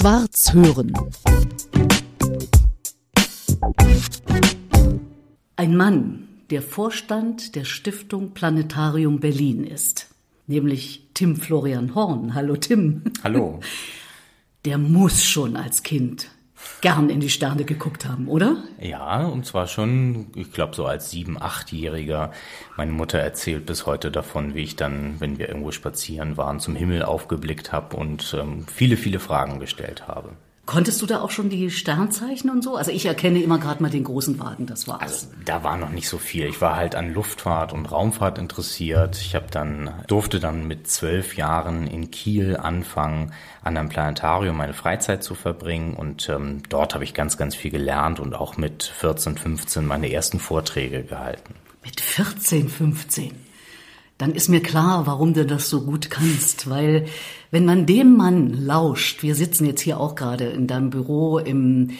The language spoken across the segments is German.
Schwarz hören. Ein Mann, der Vorstand der Stiftung Planetarium Berlin ist, nämlich Tim Florian Horn. Hallo Tim. Hallo. Der muss schon als Kind gern in die Sterne geguckt haben, oder? Ja, und zwar schon, ich glaube, so als sieben-, achtjähriger. Meine Mutter erzählt bis heute davon, wie ich dann, wenn wir irgendwo spazieren waren, zum Himmel aufgeblickt habe und ähm, viele, viele Fragen gestellt habe. Konntest du da auch schon die Sternzeichen und so? Also ich erkenne immer gerade mal den großen Wagen, das war's. Also da war noch nicht so viel. Ich war halt an Luftfahrt und Raumfahrt interessiert. Ich habe dann durfte dann mit zwölf Jahren in Kiel anfangen, an einem Planetarium meine Freizeit zu verbringen und ähm, dort habe ich ganz, ganz viel gelernt und auch mit 14, 15 meine ersten Vorträge gehalten. Mit 14, 15? dann ist mir klar, warum du das so gut kannst. Weil wenn man dem Mann lauscht, wir sitzen jetzt hier auch gerade in deinem Büro im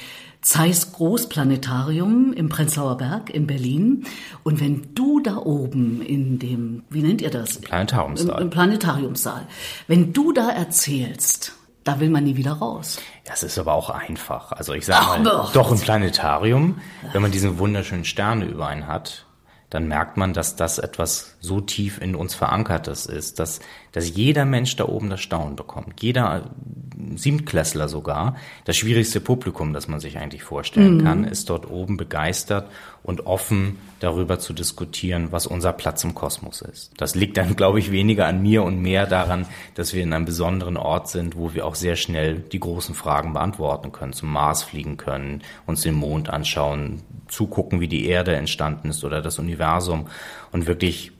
Zeiss Großplanetarium im Prenzlauer Berg in Berlin. Und wenn du da oben in dem, wie nennt ihr das? Planetariumssaal. Im, im Planetariumssaal. Wenn du da erzählst, da will man nie wieder raus. Das ist aber auch einfach. Also ich sage mal, Ach, doch im Planetarium, wenn man diese wunderschönen Sterne über einen hat, dann merkt man, dass das etwas so tief in uns verankertes ist, dass, dass jeder Mensch da oben das Staunen bekommt. Jeder Siebtklässler sogar, das schwierigste Publikum, das man sich eigentlich vorstellen mhm. kann, ist dort oben begeistert und offen darüber zu diskutieren, was unser Platz im Kosmos ist. Das liegt dann, glaube ich, weniger an mir und mehr daran, dass wir in einem besonderen Ort sind, wo wir auch sehr schnell die großen Fragen beantworten können, zum Mars fliegen können, uns den Mond anschauen, zugucken, wie die Erde entstanden ist oder das Universum und wirklich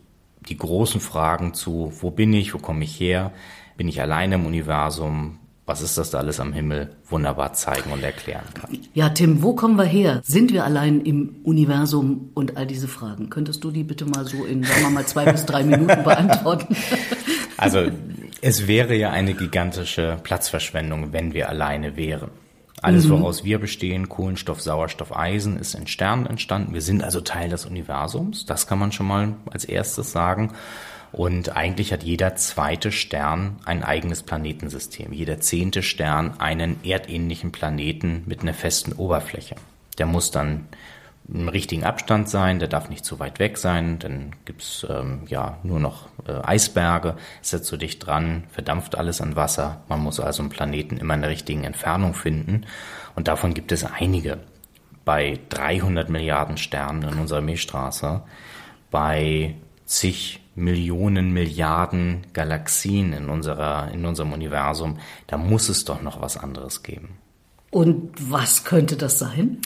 die großen Fragen zu, wo bin ich, wo komme ich her, bin ich alleine im Universum, was ist das da alles am Himmel, wunderbar zeigen und erklären kann. Ja, Tim, wo kommen wir her? Sind wir allein im Universum und all diese Fragen? Könntest du die bitte mal so in, sagen wir mal, zwei bis drei Minuten beantworten? Also, es wäre ja eine gigantische Platzverschwendung, wenn wir alleine wären. Alles, mhm. woraus wir bestehen, Kohlenstoff, Sauerstoff, Eisen, ist in Sternen entstanden. Wir sind also Teil des Universums. Das kann man schon mal als erstes sagen. Und eigentlich hat jeder zweite Stern ein eigenes Planetensystem. Jeder zehnte Stern einen erdähnlichen Planeten mit einer festen Oberfläche. Der muss dann im richtigen Abstand sein, der darf nicht zu weit weg sein, dann gibt's ähm, ja nur noch äh, Eisberge, ist er zu dicht dran, verdampft alles an Wasser. Man muss also einen Planeten immer in der richtigen Entfernung finden und davon gibt es einige. Bei 300 Milliarden Sternen in unserer Milchstraße, bei zig Millionen Milliarden Galaxien in unserer in unserem Universum, da muss es doch noch was anderes geben. Und was könnte das sein?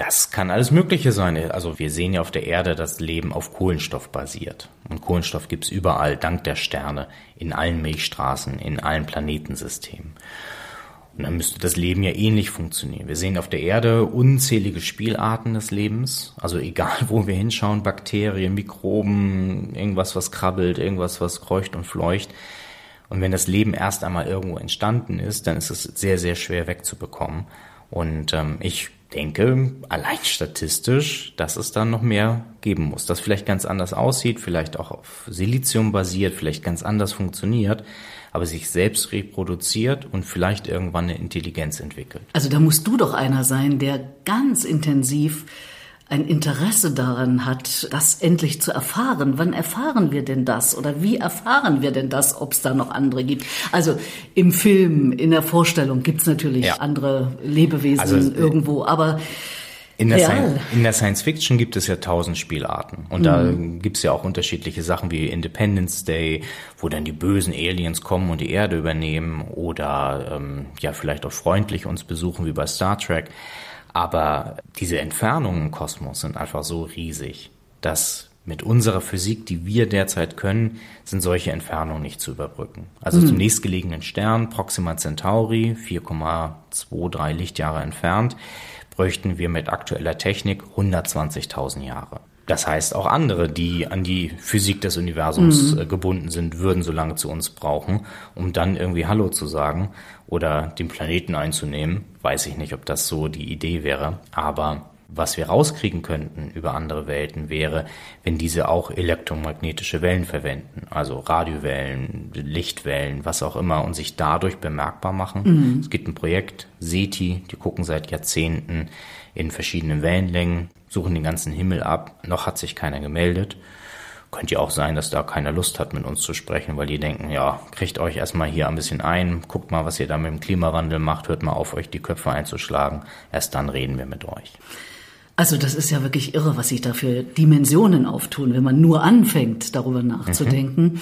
Das kann alles Mögliche sein. Also wir sehen ja auf der Erde, dass Leben auf Kohlenstoff basiert. Und Kohlenstoff gibt's überall, dank der Sterne, in allen Milchstraßen, in allen Planetensystemen. Und dann müsste das Leben ja ähnlich funktionieren. Wir sehen auf der Erde unzählige Spielarten des Lebens. Also egal, wo wir hinschauen, Bakterien, Mikroben, irgendwas, was krabbelt, irgendwas, was kreucht und fleucht. Und wenn das Leben erst einmal irgendwo entstanden ist, dann ist es sehr, sehr schwer wegzubekommen. Und ähm, ich denke, allein statistisch, dass es dann noch mehr geben muss. Das vielleicht ganz anders aussieht, vielleicht auch auf Silizium basiert, vielleicht ganz anders funktioniert, aber sich selbst reproduziert und vielleicht irgendwann eine Intelligenz entwickelt. Also da musst du doch einer sein, der ganz intensiv ein Interesse daran hat, das endlich zu erfahren. Wann erfahren wir denn das? Oder wie erfahren wir denn das, ob es da noch andere gibt? Also im Film, in der Vorstellung gibt's natürlich ja. andere Lebewesen also, äh, irgendwo, aber in der, Science, in der, Science, Fiction gibt es ja tausend Spielarten. Und mhm. da gibt's ja auch unterschiedliche Sachen wie Independence Day, wo dann die bösen Aliens kommen und die Erde übernehmen oder ähm, ja vielleicht auch freundlich uns besuchen wie bei Star Trek. Aber diese Entfernungen im Kosmos sind einfach so riesig, dass mit unserer Physik, die wir derzeit können, sind solche Entfernungen nicht zu überbrücken. Also mhm. zum nächstgelegenen Stern, Proxima Centauri, 4,23 Lichtjahre entfernt, bräuchten wir mit aktueller Technik 120.000 Jahre. Das heißt, auch andere, die an die Physik des Universums mhm. Äh, gebunden sind, würden so lange zu uns brauchen, um dann irgendwie Hallo zu sagen oder den Planeten einzunehmen. Weiß ich nicht, ob das so die Idee wäre. Aber Was wir rauskriegen könnten über andere Welten wäre, wenn diese auch elektromagnetische Wellen verwenden, also Radiowellen, Lichtwellen, was auch immer, und sich dadurch bemerkbar machen. Mhm. Es gibt ein Projekt, SETI, die gucken seit Jahrzehnten in verschiedenen Wellenlängen, suchen den ganzen Himmel ab. Noch hat sich keiner gemeldet. Könnte ja auch sein, dass da keiner Lust hat, mit uns zu sprechen, weil die denken, ja, kriegt euch erstmal hier ein bisschen ein, guckt mal, was ihr da mit dem Klimawandel macht, hört mal auf, euch die Köpfe einzuschlagen. Erst dann reden wir mit euch. Also das ist ja wirklich irre, was sich da für Dimensionen auftun, wenn man nur anfängt, darüber nachzudenken. Mhm.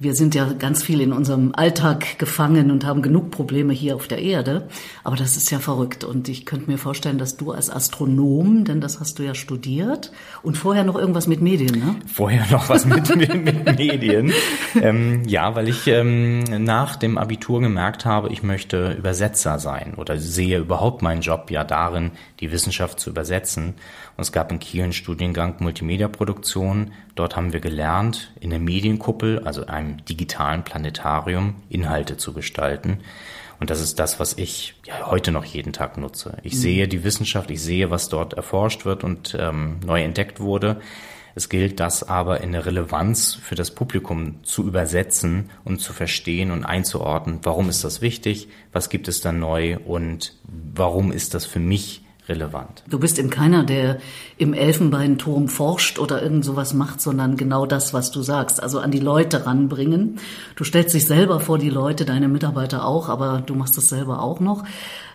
Wir sind ja ganz viel in unserem Alltag gefangen und haben genug Probleme hier auf der Erde. Aber das ist ja verrückt. Und ich könnte mir vorstellen, dass du als Astronom, denn das hast du ja studiert, und vorher noch irgendwas mit Medien, ne? Vorher noch was mit, mit Medien. Ähm, ja, weil ich ähm, nach dem Abitur gemerkt habe, ich möchte Übersetzer sein oder sehe überhaupt meinen Job ja darin, die Wissenschaft zu übersetzen. Und es gab in Kiel einen Studiengang Multimedia-Produktion. Dort haben wir gelernt, in der Medienkuppel, also einem digitalen Planetarium, Inhalte zu gestalten. Und das ist das, was ich ja heute noch jeden Tag nutze. Ich mhm. sehe die Wissenschaft, ich sehe, was dort erforscht wird und ähm, neu entdeckt wurde. Es gilt, das aber in der Relevanz für das Publikum zu übersetzen und zu verstehen und einzuordnen. Warum ist das wichtig? Was gibt es da neu? Und warum ist das für mich relevant. Du bist eben keiner, der im Elfenbeinturm forscht oder irgend sowas macht, sondern genau das, was du sagst. Also an die Leute ranbringen. Du stellst dich selber vor die Leute, deine Mitarbeiter auch, aber du machst das selber auch noch.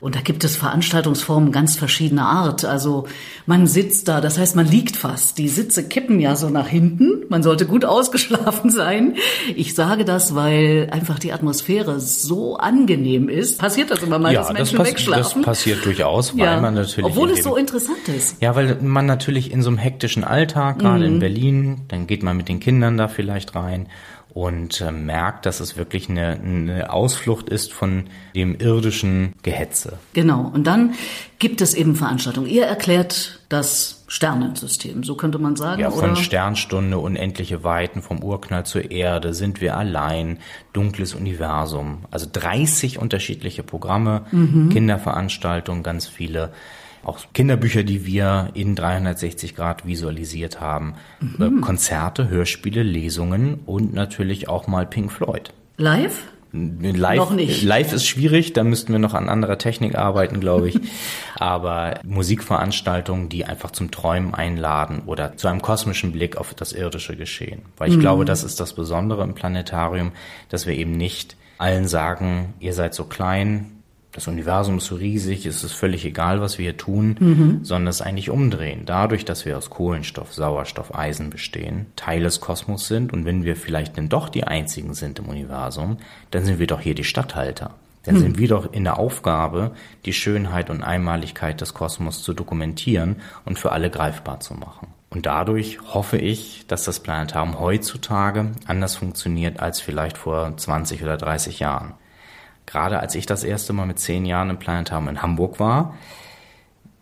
Und da gibt es Veranstaltungsformen ganz verschiedener Art. Also man sitzt da, das heißt, man liegt fast. Die Sitze kippen ja so nach hinten. Man sollte gut ausgeschlafen sein. Ich sage das, weil einfach die Atmosphäre so angenehm ist. Passiert das immer mal, ja, dass Menschen das wegschlafen? Das passiert durchaus, weil ja. man natürlich. Obwohl es so interessant ist. Ja, weil man natürlich in so einem hektischen Alltag, gerade mhm. in Berlin, dann geht man mit den Kindern da vielleicht rein und äh, merkt, dass es wirklich eine, eine Ausflucht ist von dem irdischen Gehetze. Genau. Und dann gibt es eben Veranstaltungen. Ihr erklärt das Sternensystem, so könnte man sagen. Ja, von oder? Sternstunde, unendliche Weiten, vom Urknall zur Erde, sind wir allein, dunkles Universum. Also 30 unterschiedliche Programme, mhm. Kinderveranstaltungen, ganz viele auch Kinderbücher, die wir in 360 Grad visualisiert haben, mhm. Konzerte, Hörspiele, Lesungen und natürlich auch mal Pink Floyd. Live? Live, noch nicht. live ist schwierig, da müssten wir noch an anderer Technik arbeiten, glaube ich. Aber Musikveranstaltungen, die einfach zum Träumen einladen oder zu einem kosmischen Blick auf das irdische Geschehen. Weil ich mhm. glaube, das ist das Besondere im Planetarium, dass wir eben nicht allen sagen, ihr seid so klein, das Universum ist so riesig, es ist völlig egal, was wir hier tun, mhm. sondern es eigentlich umdrehen. Dadurch, dass wir aus Kohlenstoff, Sauerstoff, Eisen bestehen, Teil des Kosmos sind und wenn wir vielleicht denn doch die einzigen sind im Universum, dann sind wir doch hier die Statthalter. Dann sind wir doch in der Aufgabe, die Schönheit und Einmaligkeit des Kosmos zu dokumentieren und für alle greifbar zu machen. Und dadurch hoffe ich, dass das Planetarium heutzutage anders funktioniert als vielleicht vor 20 oder 30 Jahren gerade als ich das erste Mal mit zehn Jahren im Planetarium in Hamburg war,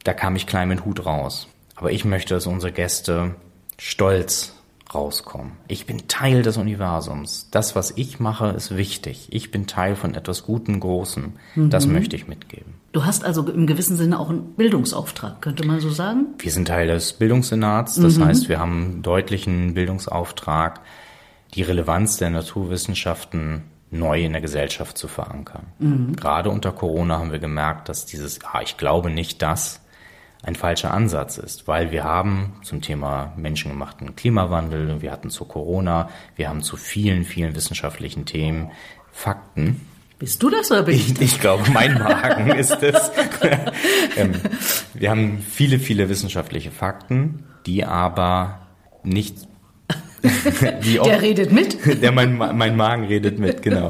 da kam ich klein mit Hut raus. Aber ich möchte, dass unsere Gäste stolz rauskommen. Ich bin Teil des Universums. Das, was ich mache, ist wichtig. Ich bin Teil von etwas Gutem, Großem. Mhm. Das möchte ich mitgeben. Du hast also im gewissen Sinne auch einen Bildungsauftrag, könnte man so sagen? Wir sind Teil des Bildungssenats. Das mhm. heißt, wir haben einen deutlichen Bildungsauftrag, die Relevanz der Naturwissenschaften neu in der Gesellschaft zu verankern. Mhm. Gerade unter Corona haben wir gemerkt, dass dieses, ah, ich glaube nicht das, ein falscher Ansatz ist, weil wir haben zum Thema menschengemachten Klimawandel, wir hatten zu Corona, wir haben zu vielen, vielen wissenschaftlichen Themen Fakten. Bist du das oder bin ich? Ich, ich glaube, mein Magen ist es. Ähm, wir haben viele, viele wissenschaftliche Fakten, die aber nicht der redet mit? Der, mein, mein Magen redet mit, genau.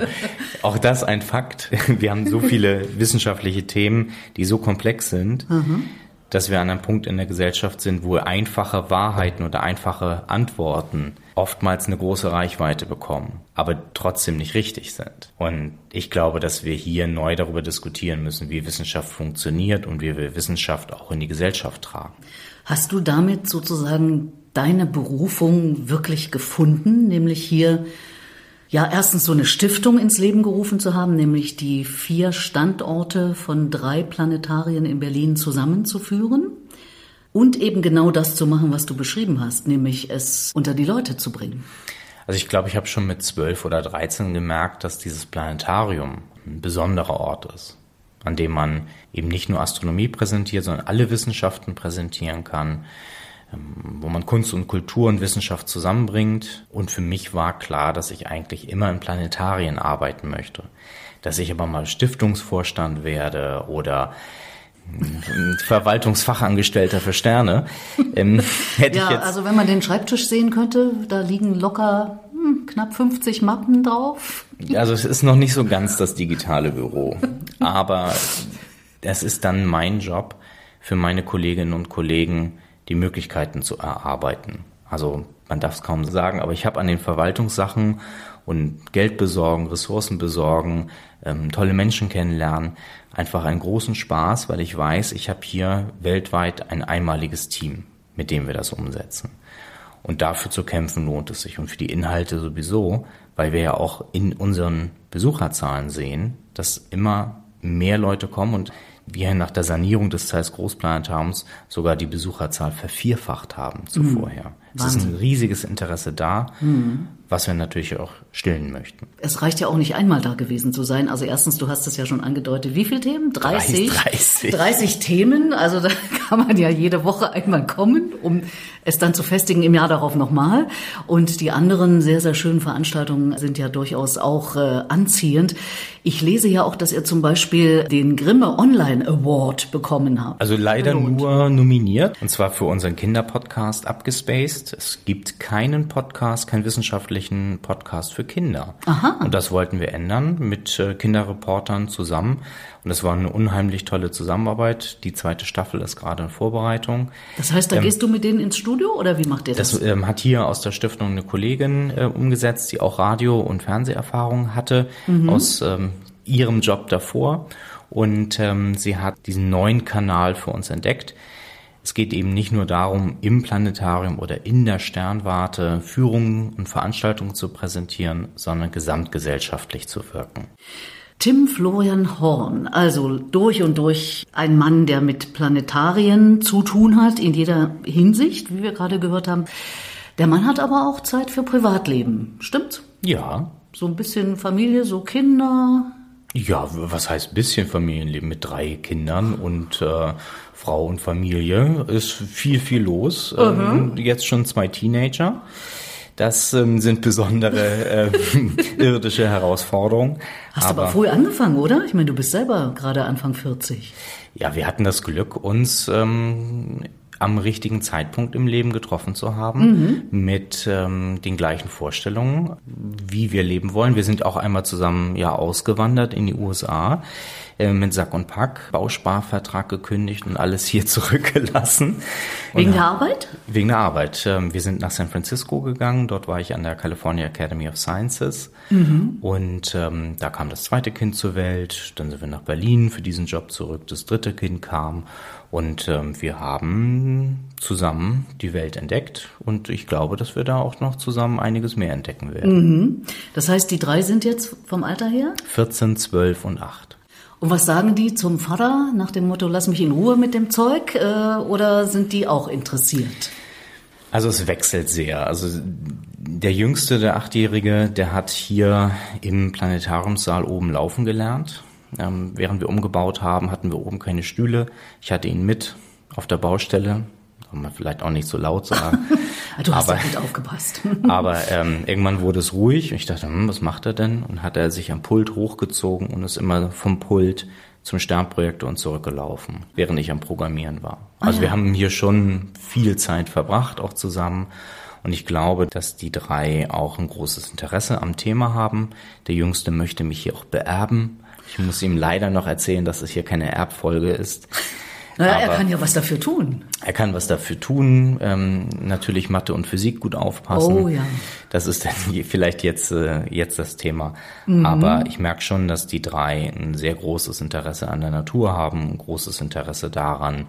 Auch das ein Fakt. Wir haben so viele wissenschaftliche Themen, die so komplex sind, mhm. dass wir an einem Punkt in der Gesellschaft sind, wo einfache Wahrheiten oder einfache Antworten oftmals eine große Reichweite bekommen, aber trotzdem nicht richtig sind. Und ich glaube, dass wir hier neu darüber diskutieren müssen, wie Wissenschaft funktioniert und wie wir Wissenschaft auch in die Gesellschaft tragen. Hast du damit sozusagen deine Berufung wirklich gefunden, nämlich hier ja erstens so eine Stiftung ins Leben gerufen zu haben, nämlich die vier Standorte von drei Planetarien in Berlin zusammenzuführen. Und eben genau das zu machen, was du beschrieben hast, nämlich es unter die Leute zu bringen. Also ich glaube, ich habe schon mit zwölf oder dreizehn gemerkt, dass dieses Planetarium ein besonderer Ort ist, an dem man eben nicht nur Astronomie präsentiert, sondern alle Wissenschaften präsentieren kann, wo man Kunst und Kultur und Wissenschaft zusammenbringt. Und für mich war klar, dass ich eigentlich immer in Planetarien arbeiten möchte. Dass ich aber mal Stiftungsvorstand werde oder Verwaltungsfachangestellter für Sterne. Ähm, hätte ja, ich jetzt also wenn man den Schreibtisch sehen könnte, da liegen locker hm, knapp 50 Mappen drauf. Also es ist noch nicht so ganz das digitale Büro, aber es ist dann mein Job für meine Kolleginnen und Kollegen, die Möglichkeiten zu erarbeiten. Also man darf es kaum sagen, aber ich habe an den Verwaltungssachen und Geld besorgen, Ressourcen besorgen, ähm, tolle Menschen kennenlernen, einfach einen großen Spaß, weil ich weiß, ich habe hier weltweit ein einmaliges Team, mit dem wir das umsetzen. Und dafür zu kämpfen lohnt es sich und für die Inhalte sowieso, weil wir ja auch in unseren Besucherzahlen sehen, dass immer mehr Leute kommen und wir nach der Sanierung des Zeiss Großplanetariums sogar die Besucherzahl vervierfacht haben zuvorher. Mhm. Es ist ein riesiges Interesse da. Mhm was wir natürlich auch stillen möchten. Es reicht ja auch nicht einmal da gewesen zu sein. Also erstens, du hast es ja schon angedeutet, wie viele Themen? 30? 30. 30 Themen. Also da kann man ja jede Woche einmal kommen, um es dann zu festigen im Jahr darauf nochmal. Und die anderen sehr, sehr schönen Veranstaltungen sind ja durchaus auch äh, anziehend. Ich lese ja auch, dass ihr zum Beispiel den Grimme Online Award bekommen habt. Also leider Belohnt. nur nominiert. Und zwar für unseren Kinderpodcast Abgespaced. Es gibt keinen Podcast, keinen wissenschaftlichen Podcast für Kinder. Aha. Und das wollten wir ändern mit äh, Kinderreportern zusammen. Und es war eine unheimlich tolle Zusammenarbeit. Die zweite Staffel ist gerade in Vorbereitung. Das heißt, da ähm, gehst du mit denen ins Studio oder wie macht ihr das? Das ähm, hat hier aus der Stiftung eine Kollegin äh, umgesetzt, die auch Radio- und Fernseherfahrung hatte mhm. aus ähm, ihrem Job davor. Und ähm, sie hat diesen neuen Kanal für uns entdeckt es geht eben nicht nur darum, im Planetarium oder in der Sternwarte Führungen und Veranstaltungen zu präsentieren, sondern gesamtgesellschaftlich zu wirken. Tim Florian Horn, also durch und durch ein Mann, der mit Planetarien zu tun hat, in jeder Hinsicht, wie wir gerade gehört haben. Der Mann hat aber auch Zeit für Privatleben, stimmt's? Ja. So ein bisschen Familie, so Kinder. Ja, was heißt bisschen Familienleben mit drei Kindern und äh, Frau und Familie ist viel, viel los. Mhm. Ähm, jetzt schon zwei Teenager. Das ähm, sind besondere äh, irdische Herausforderungen. Hast aber, aber früh angefangen, oder? Ich meine, du bist selber gerade Anfang 40. Ja, wir hatten das Glück, uns ähm, am richtigen Zeitpunkt im Leben getroffen zu haben, mhm. mit ähm, den gleichen Vorstellungen, wie wir leben wollen. Wir sind auch einmal zusammen ja ausgewandert in die USA äh, mit Sack und Pack, Bausparvertrag gekündigt und alles hier zurückgelassen. Wegen und, der Arbeit? Wegen der Arbeit. Ähm, wir sind nach San Francisco gegangen. Dort war ich an der California Academy of Sciences. Mhm. Und ähm, da kam das zweite Kind zur Welt. Dann sind wir nach Berlin für diesen Job zurück. Das dritte Kind kam. Und ähm, wir haben zusammen die Welt entdeckt und ich glaube, dass wir da auch noch zusammen einiges mehr entdecken werden. Mhm. Das heißt, die drei sind jetzt vom Alter her? 14, 12 und 8. Und was sagen die zum Vater nach dem Motto, lass mich in Ruhe mit dem Zeug? Äh, oder sind die auch interessiert? Also es wechselt sehr. Also der Jüngste, der Achtjährige, der hat hier im Planetariumssaal oben laufen gelernt. Ähm, während wir umgebaut haben, hatten wir oben keine Stühle. Ich hatte ihn mit auf der Baustelle kann man vielleicht auch nicht so laut sagen. du hast aber, ja gut aufgepasst. aber ähm, irgendwann wurde es ruhig. Ich dachte, hm, was macht er denn? Und hat er sich am Pult hochgezogen und ist immer vom Pult zum Sternprojektor und zurückgelaufen, während ich am Programmieren war. Ah, also ja. wir haben hier schon viel Zeit verbracht, auch zusammen. Und ich glaube, dass die drei auch ein großes Interesse am Thema haben. Der Jüngste möchte mich hier auch beerben. Ich muss ihm leider noch erzählen, dass es hier keine Erbfolge ist. Naja, er kann ja was dafür tun. Er kann was dafür tun. Ähm, natürlich Mathe und Physik gut aufpassen. Oh ja. Das ist dann vielleicht jetzt, äh, jetzt das Thema. Mhm. Aber ich merke schon, dass die drei ein sehr großes Interesse an der Natur haben, ein großes Interesse daran,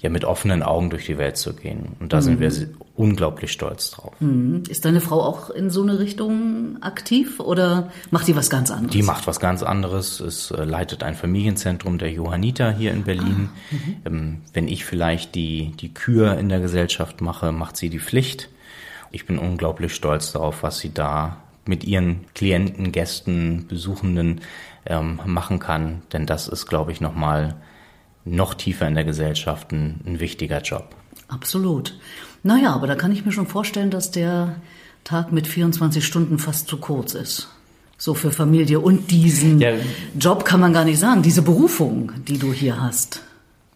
ja mit offenen Augen durch die Welt zu gehen. Und da mhm. sind wir unglaublich stolz drauf. Mhm. Ist deine Frau auch in so eine Richtung aktiv oder macht die was ganz anderes? Die macht was ganz anderes. Es äh, leitet ein Familienzentrum der Johanniter hier in Berlin. Ah, mhm. ähm, wenn ich vielleicht die, die Kür in der Gesellschaft mache, macht sie die Pflicht. Ich bin unglaublich stolz darauf, was sie da mit ihren Klienten, Gästen, Besuchenden ähm, machen kann. Denn das ist, glaube ich, nochmal noch tiefer in der Gesellschaft ein, ein wichtiger Job. Absolut. Naja, aber da kann ich mir schon vorstellen, dass der Tag mit 24 Stunden fast zu kurz ist. So für Familie und diesen ja. Job kann man gar nicht sagen, diese Berufung, die du hier hast.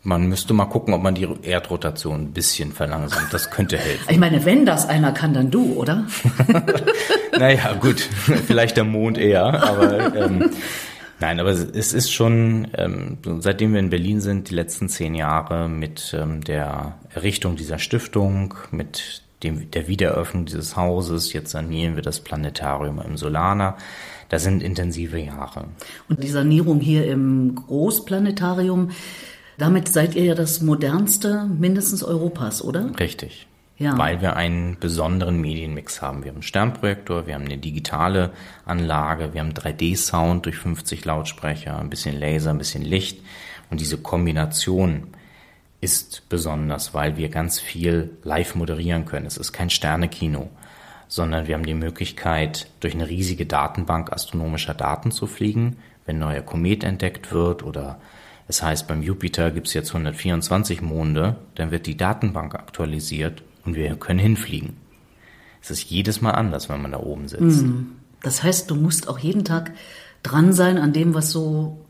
Man müsste mal gucken, ob man die Erdrotation ein bisschen verlangsamt. Das könnte helfen. Ich meine, wenn das einer kann, dann du, oder? naja, gut. Vielleicht der Mond eher, aber ähm, nein, aber es ist schon, ähm, seitdem wir in Berlin sind, die letzten zehn Jahre mit ähm, der Errichtung dieser Stiftung, mit dem, der Wiedereröffnung dieses Hauses, jetzt sanieren wir das Planetarium im Solana. Das sind intensive Jahre. Und die Sanierung hier im Großplanetarium, damit seid ihr ja das modernste mindestens Europas, oder? Richtig. Ja. Weil wir einen besonderen Medienmix haben. Wir haben einen Sternprojektor, wir haben eine digitale Anlage, wir haben 3D-Sound durch 50 Lautsprecher, ein bisschen Laser, ein bisschen Licht. Und diese Kombination ist besonders, weil wir ganz viel live moderieren können. Es ist kein Sternekino, sondern wir haben die Möglichkeit, durch eine riesige Datenbank astronomischer Daten zu fliegen, wenn neuer Komet entdeckt wird oder es heißt, beim Jupiter gibt es jetzt 124 Monde, dann wird die Datenbank aktualisiert und wir können hinfliegen. Es ist jedes Mal anders, wenn man da oben sitzt. Mhm. Das heißt, du musst auch jeden Tag dran sein an dem, was so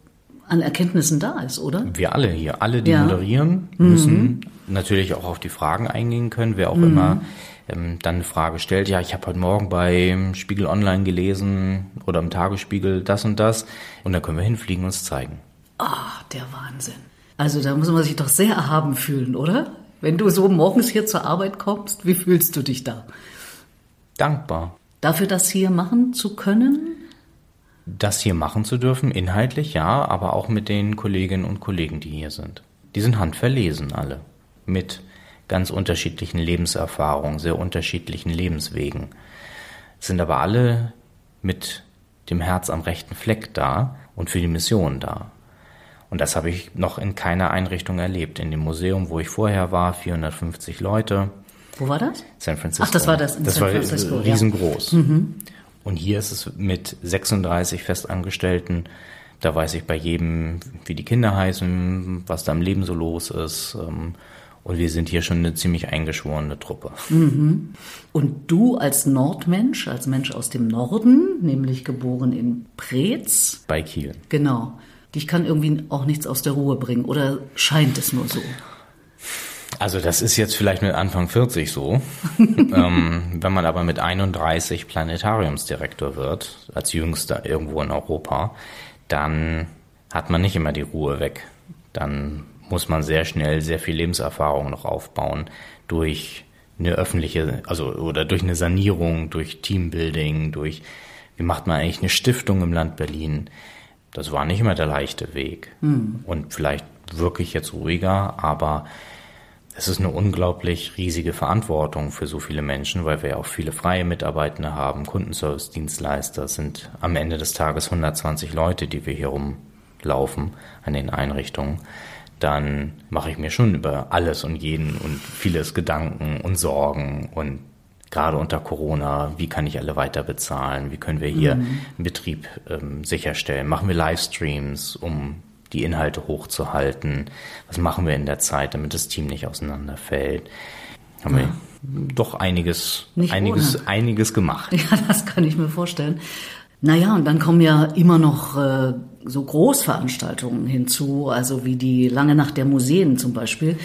an Erkenntnissen da ist, oder? Wir alle hier, alle, die ja. moderieren, müssen mhm. natürlich auch auf die Fragen eingehen können, wer auch mhm. immer ähm, dann eine Frage stellt, ja, ich habe heute Morgen bei Spiegel Online gelesen oder im Tagesspiegel das und das und dann können wir hinfliegen und es zeigen. Ah, der Wahnsinn. Also da muss man sich doch sehr erhaben fühlen, oder? Wenn du so morgens hier zur Arbeit kommst, wie fühlst du dich da? Dankbar. Dafür das hier machen zu können? Das hier machen zu dürfen, inhaltlich ja, aber auch mit den Kolleginnen und Kollegen, die hier sind. Die sind handverlesen alle. Mit ganz unterschiedlichen Lebenserfahrungen, sehr unterschiedlichen Lebenswegen. Sind aber alle mit dem Herz am rechten Fleck da und für die Mission da. Und das habe ich noch in keiner Einrichtung erlebt. In dem Museum, wo ich vorher war, 450 Leute. Wo war das? San Francisco. Ach, das war das in das San Francisco. war riesengroß. Ja. Mhm. Und hier ist es mit 36 Festangestellten. Da weiß ich bei jedem, wie die Kinder heißen, was da im Leben so los ist. Ähm, und wir sind hier schon eine ziemlich eingeschworene Truppe. Mhm. Und du als Nordmensch, als Mensch aus dem Norden, nämlich geboren in Preetz. Bei Kiel. Genau dich kann irgendwie auch nichts aus der Ruhe bringen oder scheint es nur so? Also das ist jetzt vielleicht mit Anfang 40 so. ähm, wenn man aber mit 31 Planetariumsdirektor wird, als jüngster irgendwo in Europa, dann hat man nicht immer die Ruhe weg. Dann muss man sehr schnell sehr viel Lebenserfahrung noch aufbauen durch eine öffentliche, also oder durch eine Sanierung, durch Teambuilding, durch wie macht man eigentlich eine Stiftung im Land Berlin? Das war nicht immer der leichte Weg. Mhm. Und vielleicht wirklich jetzt ruhiger, aber es ist eine unglaublich riesige Verantwortung für so viele Menschen, weil wir ja auch viele freie Mitarbeitende haben, Kundenservice-Dienstleister sind am Ende des Tages 120 Leute, die wir hier rumlaufen an den Einrichtungen. Dann mache ich mir schon über alles und jeden und vieles Gedanken und Sorgen und gerade unter Corona, wie kann ich alle weiter bezahlen, wie können wir hier mhm. einen Betrieb ähm, sicherstellen, machen wir Livestreams, um die Inhalte hochzuhalten, was machen wir in der Zeit, damit das Team nicht auseinanderfällt. Haben ja. wir doch einiges, nicht einiges, ohne. einiges gemacht. Ja, das kann ich mir vorstellen. Naja, und dann kommen ja immer noch äh, so Großveranstaltungen hinzu, also wie die Lange Nacht der Museen zum Beispiel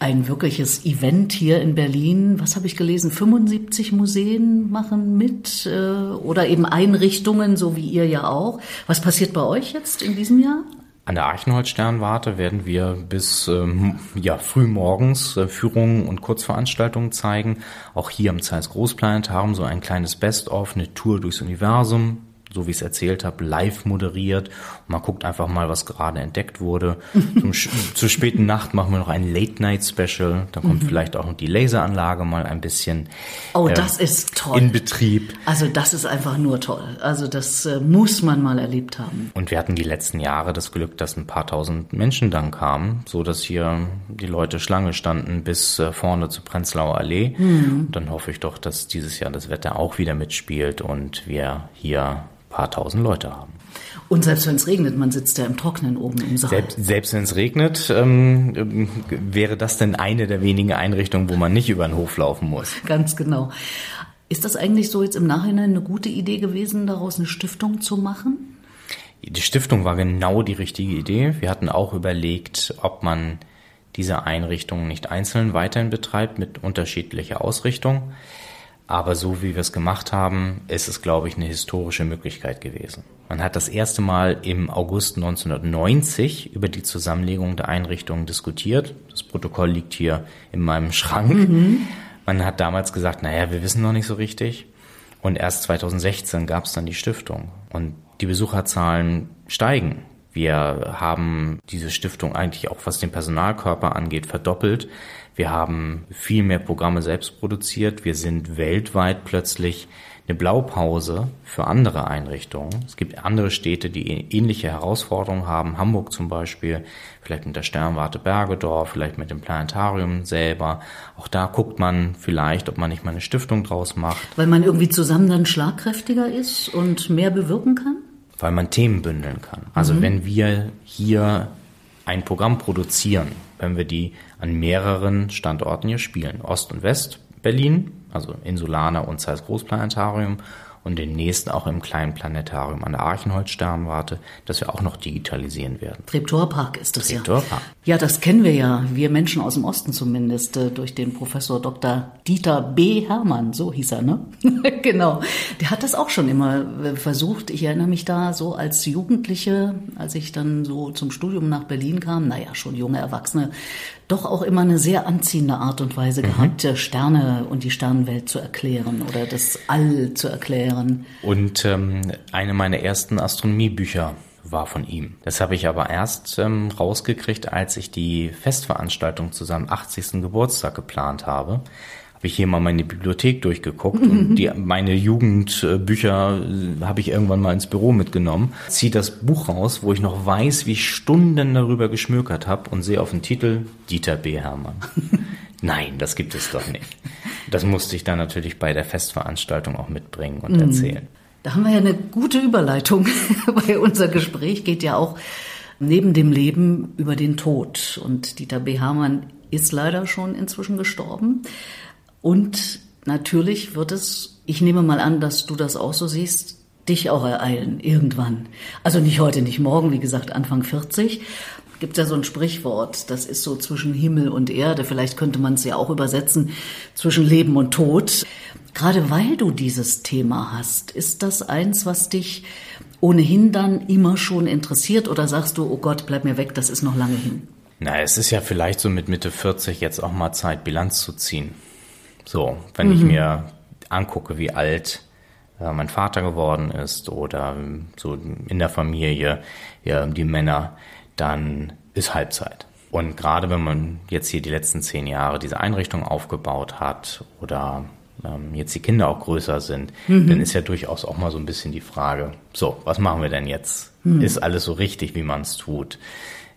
ein wirkliches Event hier in Berlin. Was habe ich gelesen? 75 Museen machen mit äh, oder eben Einrichtungen, so wie ihr ja auch. Was passiert bei euch jetzt in diesem Jahr? An der Archenholz-Sternwarte werden wir bis ähm, ja, früh morgens äh, Führungen und Kurzveranstaltungen zeigen. Auch hier im Zeiss Großplanetarium so ein kleines Best-of, eine Tour durchs Universum so wie ich es erzählt habe, live moderiert. Und man guckt einfach mal, was gerade entdeckt wurde. Zum, zur späten Nacht machen wir noch ein Late-Night-Special. Da kommt mhm. vielleicht auch noch die Laseranlage mal ein bisschen oh, äh, das ist toll. in Betrieb. Also das ist einfach nur toll. Also das äh, muss man mal erlebt haben. Und wir hatten die letzten Jahre das Glück, dass ein paar tausend Menschen dann kamen, so dass hier die Leute Schlange standen bis äh, vorne zur Prenzlauer Allee. Mhm. Dann hoffe ich doch, dass dieses Jahr das Wetter auch wieder mitspielt und wir hier paar tausend Leute haben. Und selbst wenn es regnet, man sitzt ja im Trocknen oben im Saal. Selbst, selbst wenn es regnet, ähm, wäre das denn eine der wenigen Einrichtungen, wo man nicht über den Hof laufen muss. Ganz genau. Ist das eigentlich so jetzt im Nachhinein eine gute Idee gewesen, daraus eine Stiftung zu machen? Die Stiftung war genau die richtige Idee. Wir hatten auch überlegt, ob man diese Einrichtungen nicht einzeln weiterhin betreibt mit unterschiedlicher Ausrichtung. Aber so wie wir es gemacht haben, ist es, glaube ich, eine historische Möglichkeit gewesen. Man hat das erste Mal im August 1990 über die Zusammenlegung der Einrichtungen diskutiert. Das Protokoll liegt hier in meinem Schrank. Mhm. Man hat damals gesagt, naja, wir wissen noch nicht so richtig. Und erst 2016 gab es dann die Stiftung. Und die Besucherzahlen steigen. Wir haben diese Stiftung eigentlich auch, was den Personalkörper angeht, verdoppelt. Wir haben viel mehr Programme selbst produziert. Wir sind weltweit plötzlich eine Blaupause für andere Einrichtungen. Es gibt andere Städte, die ähnliche Herausforderungen haben. Hamburg zum Beispiel, vielleicht mit der Sternwarte Bergedorf, vielleicht mit dem Planetarium selber. Auch da guckt man vielleicht, ob man nicht mal eine Stiftung draus macht. Weil man irgendwie zusammen dann schlagkräftiger ist und mehr bewirken kann? Weil man Themen bündeln kann. Also mhm. wenn wir hier ein Programm produzieren, wenn wir die an mehreren Standorten hier spielen. Ost- und West-Berlin, also Insulana und Zeiss Großplanetarium und den nächsten auch im kleinen Planetarium an der Archenholz-Sternwarte, das wir auch noch digitalisieren werden. Treptorpark ist das Treptorpark. ja. Ja, das kennen wir ja, wir Menschen aus dem Osten zumindest, äh, durch den Professor Dr. Dieter B. Hermann, so hieß er, ne? genau. Der hat das auch schon immer äh, versucht. Ich erinnere mich da so als Jugendliche, als ich dann so zum Studium nach Berlin kam, naja, schon junge Erwachsene, doch auch immer eine sehr anziehende Art und Weise mhm. gehabt, Sterne und die Sternenwelt zu erklären oder das All zu erklären. Und ähm, eine meiner ersten Astronomiebücher war von ihm. Das habe ich aber erst ähm, rausgekriegt, als ich die Festveranstaltung zu seinem 80. Geburtstag geplant habe habe ich hier mal meine Bibliothek durchgeguckt und die, meine Jugendbücher äh, habe ich irgendwann mal ins Büro mitgenommen. Ziehe das Buch raus, wo ich noch weiß, wie ich Stunden darüber geschmökert habe und sehe auf den Titel Dieter B. Hermann. Nein, das gibt es doch nicht. Das musste ich dann natürlich bei der Festveranstaltung auch mitbringen und mhm. erzählen. Da haben wir ja eine gute Überleitung, weil unser Gespräch geht ja auch neben dem Leben über den Tod. Und Dieter B. Hermann ist leider schon inzwischen gestorben. Und natürlich wird es, ich nehme mal an, dass du das auch so siehst, dich auch ereilen, irgendwann. Also nicht heute, nicht morgen, wie gesagt, Anfang 40. Gibt ja so ein Sprichwort, das ist so zwischen Himmel und Erde, vielleicht könnte man es ja auch übersetzen, zwischen Leben und Tod. Gerade weil du dieses Thema hast, ist das eins, was dich ohnehin dann immer schon interessiert oder sagst du, oh Gott, bleib mir weg, das ist noch lange hin? Na, es ist ja vielleicht so mit Mitte 40 jetzt auch mal Zeit, Bilanz zu ziehen. So, wenn mhm. ich mir angucke, wie alt äh, mein Vater geworden ist oder so in der Familie ja, die Männer, dann ist Halbzeit. Und gerade wenn man jetzt hier die letzten zehn Jahre diese Einrichtung aufgebaut hat oder ähm, jetzt die Kinder auch größer sind, mhm. dann ist ja durchaus auch mal so ein bisschen die Frage, so, was machen wir denn jetzt? Mhm. Ist alles so richtig, wie man es tut?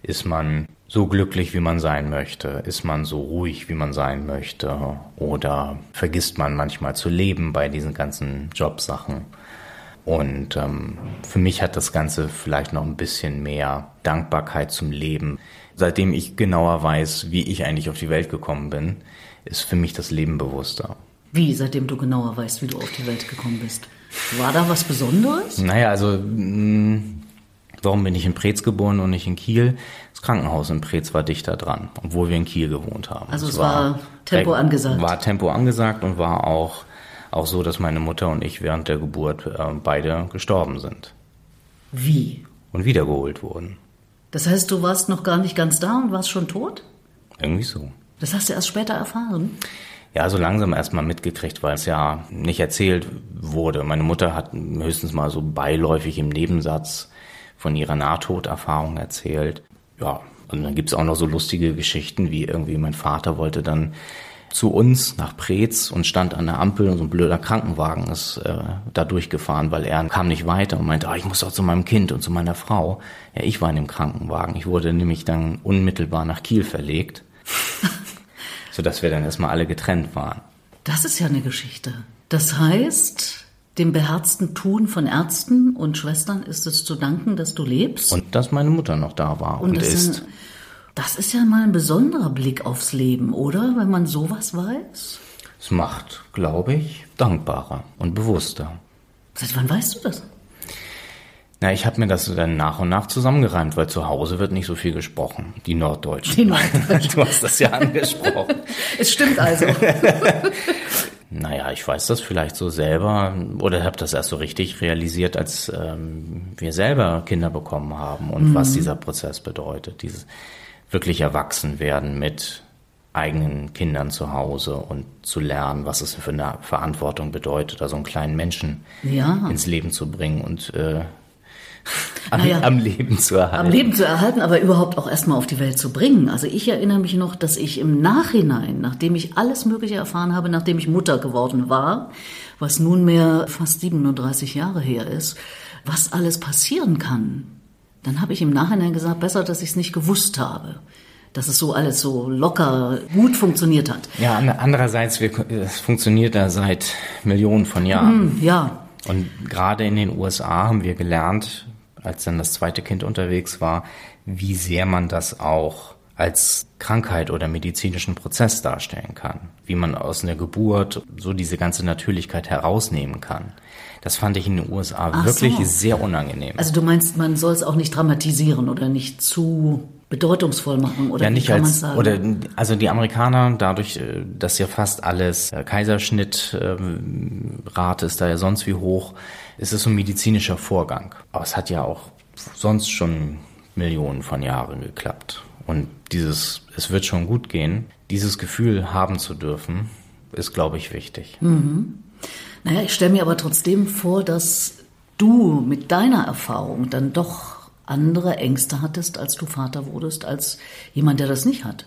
Ist man so glücklich, wie man sein möchte? Ist man so ruhig, wie man sein möchte? Oder vergisst man manchmal zu leben bei diesen ganzen Jobsachen? Und ähm, für mich hat das Ganze vielleicht noch ein bisschen mehr Dankbarkeit zum Leben. Seitdem ich genauer weiß, wie ich eigentlich auf die Welt gekommen bin, ist für mich das Leben bewusster. Wie, seitdem du genauer weißt, wie du auf die Welt gekommen bist? War da was Besonderes? Naja, also mh, warum bin ich in Preetz geboren und nicht in Kiel? Krankenhaus in Preetz war dichter dran, obwohl wir in Kiel gewohnt haben. Also es, es war, war, Tempo angesagt. War Tempo angesagt und war auch, auch so, dass meine Mutter und ich während der Geburt äh, beide gestorben sind. Wie? Und wiedergeholt wurden. Das heißt, du warst noch gar nicht ganz da und warst schon tot? Irgendwie so. Das hast du erst später erfahren? Ja, so langsam erstmal mitgekriegt, weil es ja nicht erzählt wurde. Meine Mutter hat höchstens mal so beiläufig im Nebensatz von ihrer Nahtoderfahrung erzählt. Ja, und dann gibt's auch noch so lustige Geschichten, wie irgendwie mein Vater wollte dann zu uns nach Preetz und stand an der Ampel und so ein blöder Krankenwagen ist äh, da durchgefahren, weil er kam nicht weiter und meinte, ah, ich muss doch zu meinem Kind und zu meiner Frau. Ja, ich war in dem Krankenwagen. Ich wurde nämlich dann unmittelbar nach Kiel verlegt, sodass wir dann erstmal alle getrennt waren. Das ist ja eine Geschichte. Das heißt, dem beherzten Tun von Ärzten und Schwestern ist es zu danken, dass du lebst. Und dass meine Mutter noch da war und, und ist. Eine, das ist ja mal ein besonderer Blick aufs Leben, oder? Wenn man sowas weiß. Es macht, glaube ich, dankbarer und bewusster. Seit wann weißt du das? Na, ich habe mir das dann nach und nach zusammengereimt, weil zu Hause wird nicht so viel gesprochen. Die Norddeutschen. Die Norddeutschen. Du hast das ja angesprochen. es stimmt also. naja, ich weiß das vielleicht so selber oder habe das erst so richtig realisiert, als ähm, wir selber Kinder bekommen haben und mhm. was dieser Prozess bedeutet. Dieses wirklich erwachsen werden mit eigenen Kindern zu Hause und zu lernen, was es für eine Verantwortung bedeutet, also einen kleinen Menschen ja. ins Leben zu bringen und äh, am, naja, am, Leben zu erhalten. Am Leben zu erhalten, aber überhaupt auch erstmal auf die Welt zu bringen. Also ich erinnere mich noch, dass ich im Nachhinein, nachdem ich alles Mögliche erfahren habe, nachdem ich Mutter geworden war, was nunmehr fast 37 Jahre her ist, was alles passieren kann, dann habe ich im Nachhinein gesagt, besser, dass ich es nicht gewusst habe. Dass es so alles so locker gut funktioniert hat. Ja, andererseits, es funktioniert da seit Millionen von Jahren. Mm, ja. Und gerade in den USA haben wir gelernt, als dann das zweite Kind unterwegs war, wie sehr man das auch als Krankheit oder medizinischen Prozess darstellen kann. Wie man aus einer Geburt so diese ganze Natürlichkeit herausnehmen kann. Das fand ich in den USA Ach wirklich so. sehr unangenehm. Also du meinst, man soll es auch nicht dramatisieren oder nicht zu bedeutungsvoll machen oder ja, nicht kann als, sagen? Oder also die Amerikaner, dadurch, äh, dass ja fast alles äh, Kaiserschnittrate ähm, ist da ja sonst wie hoch, es so ein medizinischer Vorgang. Aber es hat ja auch sonst schon Millionen von Jahren geklappt. Und dieses, es wird schon gut gehen, dieses Gefühl haben zu dürfen, ist, glaube ich, wichtig. Mhm. Naja, ich stelle mir aber trotzdem vor, dass du mit deiner Erfahrung dann doch andere Ängste hattest, als du Vater wurdest, als jemand, der das nicht hat.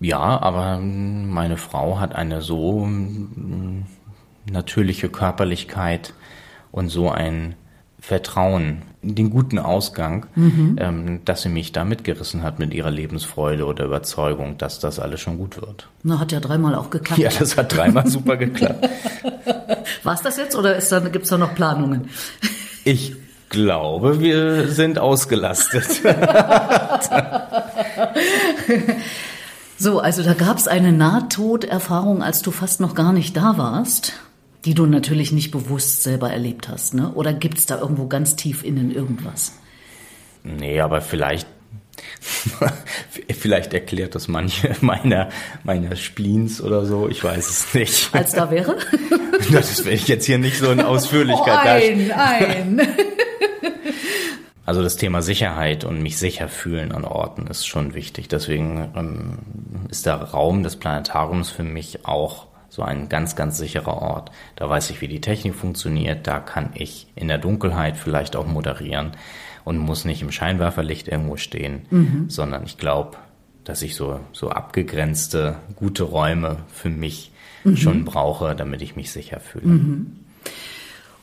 Ja, aber meine Frau hat eine so mm, natürliche Körperlichkeit und so ein Vertrauen in den guten Ausgang, mhm. ähm, dass sie mich da mitgerissen hat mit ihrer Lebensfreude oder Überzeugung, dass das alles schon gut wird. Na, hat ja dreimal auch geklappt. Ja, das hat dreimal super geklappt. War es das jetzt oder da, gibt es da noch Planungen? Ich glaube, wir sind ausgelastet. so, also da gab es eine Nahtoderfahrung, als du fast noch gar nicht da warst die du natürlich nicht bewusst selber erlebt hast, ne? Oder gibt es da irgendwo ganz tief innen irgendwas? Nee, aber vielleicht Vielleicht erklärt das manche meiner, meiner Spleens oder so, ich weiß es nicht. Als da wäre? Das will ich jetzt hier nicht so in Ausführlichkeit oh, ein, ein. Also das Thema Sicherheit und mich sicher fühlen an Orten ist schon wichtig. Deswegen ähm, ist der Raum des Planetariums für mich auch so ein ganz, ganz sicherer Ort. Da weiß ich, wie die Technik funktioniert, da kann ich in der Dunkelheit vielleicht auch moderieren und muss nicht im Scheinwerferlicht irgendwo stehen, mhm. sondern ich glaube, dass ich so, so abgegrenzte, gute Räume für mich mhm. schon brauche, damit ich mich sicher fühle. Mhm.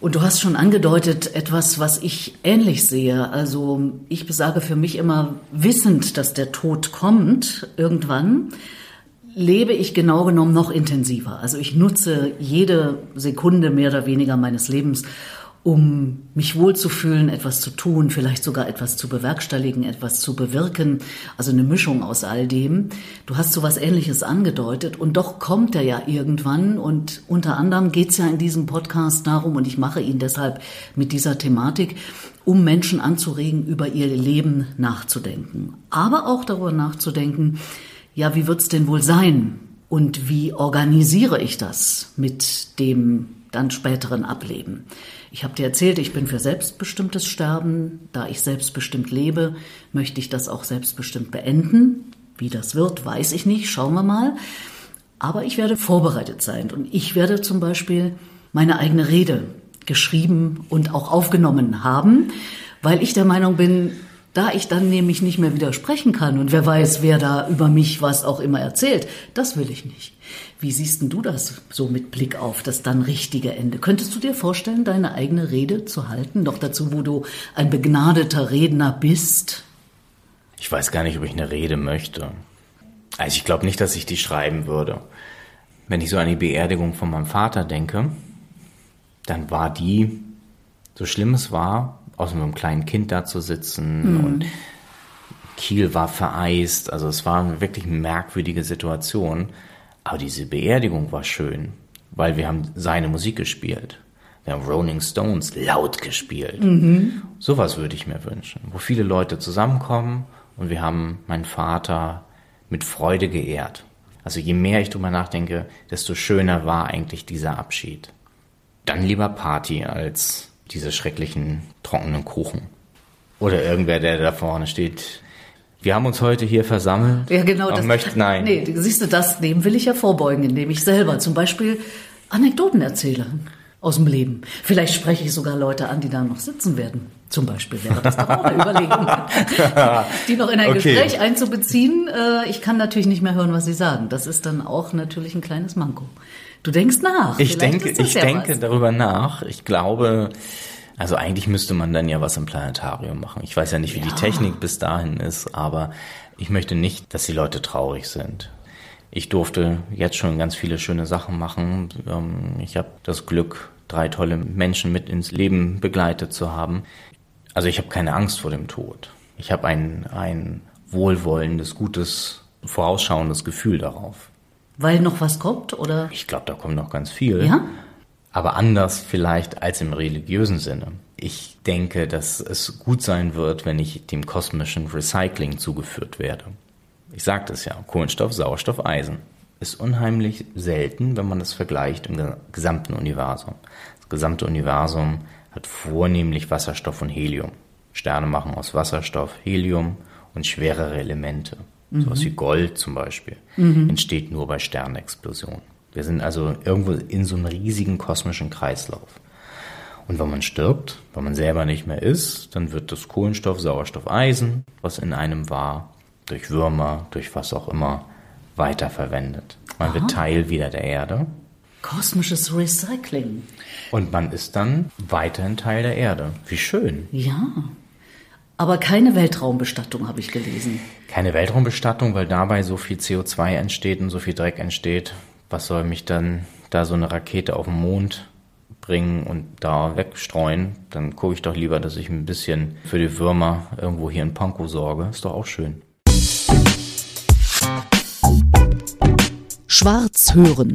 Und du hast schon angedeutet, etwas, was ich ähnlich sehe. Also ich besage für mich immer, wissend, dass der Tod kommt irgendwann, lebe ich genau genommen noch intensiver. Also ich nutze jede Sekunde mehr oder weniger meines Lebens, um mich wohlzufühlen, etwas zu tun, vielleicht sogar etwas zu bewerkstelligen, etwas zu bewirken. Also eine Mischung aus all dem. Du hast so was Ähnliches angedeutet und doch kommt er ja irgendwann und unter anderem geht's ja in diesem Podcast darum und ich mache ihn deshalb mit dieser Thematik, um Menschen anzuregen, über ihr Leben nachzudenken. Aber auch darüber nachzudenken, ja, wie wird's denn wohl sein? Und wie organisiere ich das mit dem dann späteren Ableben? Ich habe dir erzählt, ich bin für selbstbestimmtes Sterben. Da ich selbstbestimmt lebe, möchte ich das auch selbstbestimmt beenden. Wie das wird, weiß ich nicht. Schauen wir mal. Aber ich werde vorbereitet sein und ich werde zum Beispiel meine eigene Rede geschrieben und auch aufgenommen haben, weil ich der Meinung bin, da ich dann nämlich nicht mehr widersprechen kann und wer weiß, wer da über mich was auch immer erzählt, das will ich nicht. Wie siehst denn du das so mit Blick auf das dann richtige Ende? Könntest du dir vorstellen, deine eigene Rede zu halten? Noch dazu, wo du ein begnadeter Redner bist? Ich weiß gar nicht, ob ich eine Rede möchte. Also ich glaube nicht, dass ich die schreiben würde. Wenn ich so an die Beerdigung von meinem Vater denke, dann war die, so schlimm es war, aus einem kleinen Kind da zu sitzen mhm. und Kiel war vereist. Also es war eine wirklich merkwürdige Situation. Aber diese Beerdigung war schön, weil wir haben seine Musik gespielt. Wir haben Rolling Stones laut gespielt. Mhm. Sowas würde ich mir wünschen, wo viele Leute zusammenkommen und wir haben meinen Vater mit Freude geehrt. Also je mehr ich drüber nachdenke, desto schöner war eigentlich dieser Abschied. Dann lieber Party als diese schrecklichen trockenen Kuchen. Oder irgendwer, der da vorne steht. Wir haben uns heute hier versammelt. Ja, genau. Das, möchte, nein. Nee, siehst du, das, dem will ich ja vorbeugen, indem ich selber zum Beispiel Anekdoten erzähle aus dem Leben. Vielleicht spreche ich sogar Leute an, die da noch sitzen werden. Zum Beispiel wäre das doch auch eine Überlegung, die noch in ein okay. Gespräch einzubeziehen. Äh, ich kann natürlich nicht mehr hören, was sie sagen. Das ist dann auch natürlich ein kleines Manko. Du denkst nach. Ich denke, ich ja denke was. darüber nach. Ich glaube, also eigentlich müsste man dann ja was im Planetarium machen. Ich weiß ja nicht, wie ja. die Technik bis dahin ist, aber ich möchte nicht, dass die Leute traurig sind. Ich durfte jetzt schon ganz viele schöne Sachen machen. Ähm, ich habe das Glück, drei tolle Menschen mit ins Leben begleitet zu haben. Also ich habe keine Angst vor dem Tod. Ich habe ein, ein wohlwollendes, gutes, vorausschauendes Gefühl darauf. Weil noch was kommt, oder? Ich glaube, da kommt noch ganz viel. Ja? Aber anders vielleicht als im religiösen Sinne. Ich denke, dass es gut sein wird, wenn ich dem kosmischen Recycling zugeführt werde. Ich sagte es ja, Kohlenstoff, Sauerstoff, Eisen. Ist unheimlich selten, wenn man das vergleicht im gesamten Universum. Das gesamte Universum hat vornehmlich Wasserstoff und Helium. Sterne machen aus Wasserstoff, Helium und schwerere Elemente. Mhm. Sowas wie Gold zum Beispiel, mhm. entsteht nur bei Sternexplosionen. Wir sind also irgendwo in so einem riesigen kosmischen Kreislauf. Und wenn man stirbt, wenn man selber nicht mehr ist, dann wird das Kohlenstoff, Sauerstoff, Eisen, was in einem war, durch Würmer, durch was auch immer, weiterverwendet. Man Aha. wird Teil wieder der Erde. Kosmisches Recycling. Und man ist dann weiterhin Teil der Erde. Wie schön. Ja. Aber keine Weltraumbestattung habe ich gelesen. Keine Weltraumbestattung, weil dabei so viel CO2 entsteht und so viel Dreck entsteht. Was soll mich dann da so eine Rakete auf den Mond bringen und da wegstreuen? Dann gucke ich doch lieber, dass ich ein bisschen für die Würmer irgendwo hier in Pankow sorge. Ist doch auch schön. Schwarz hören.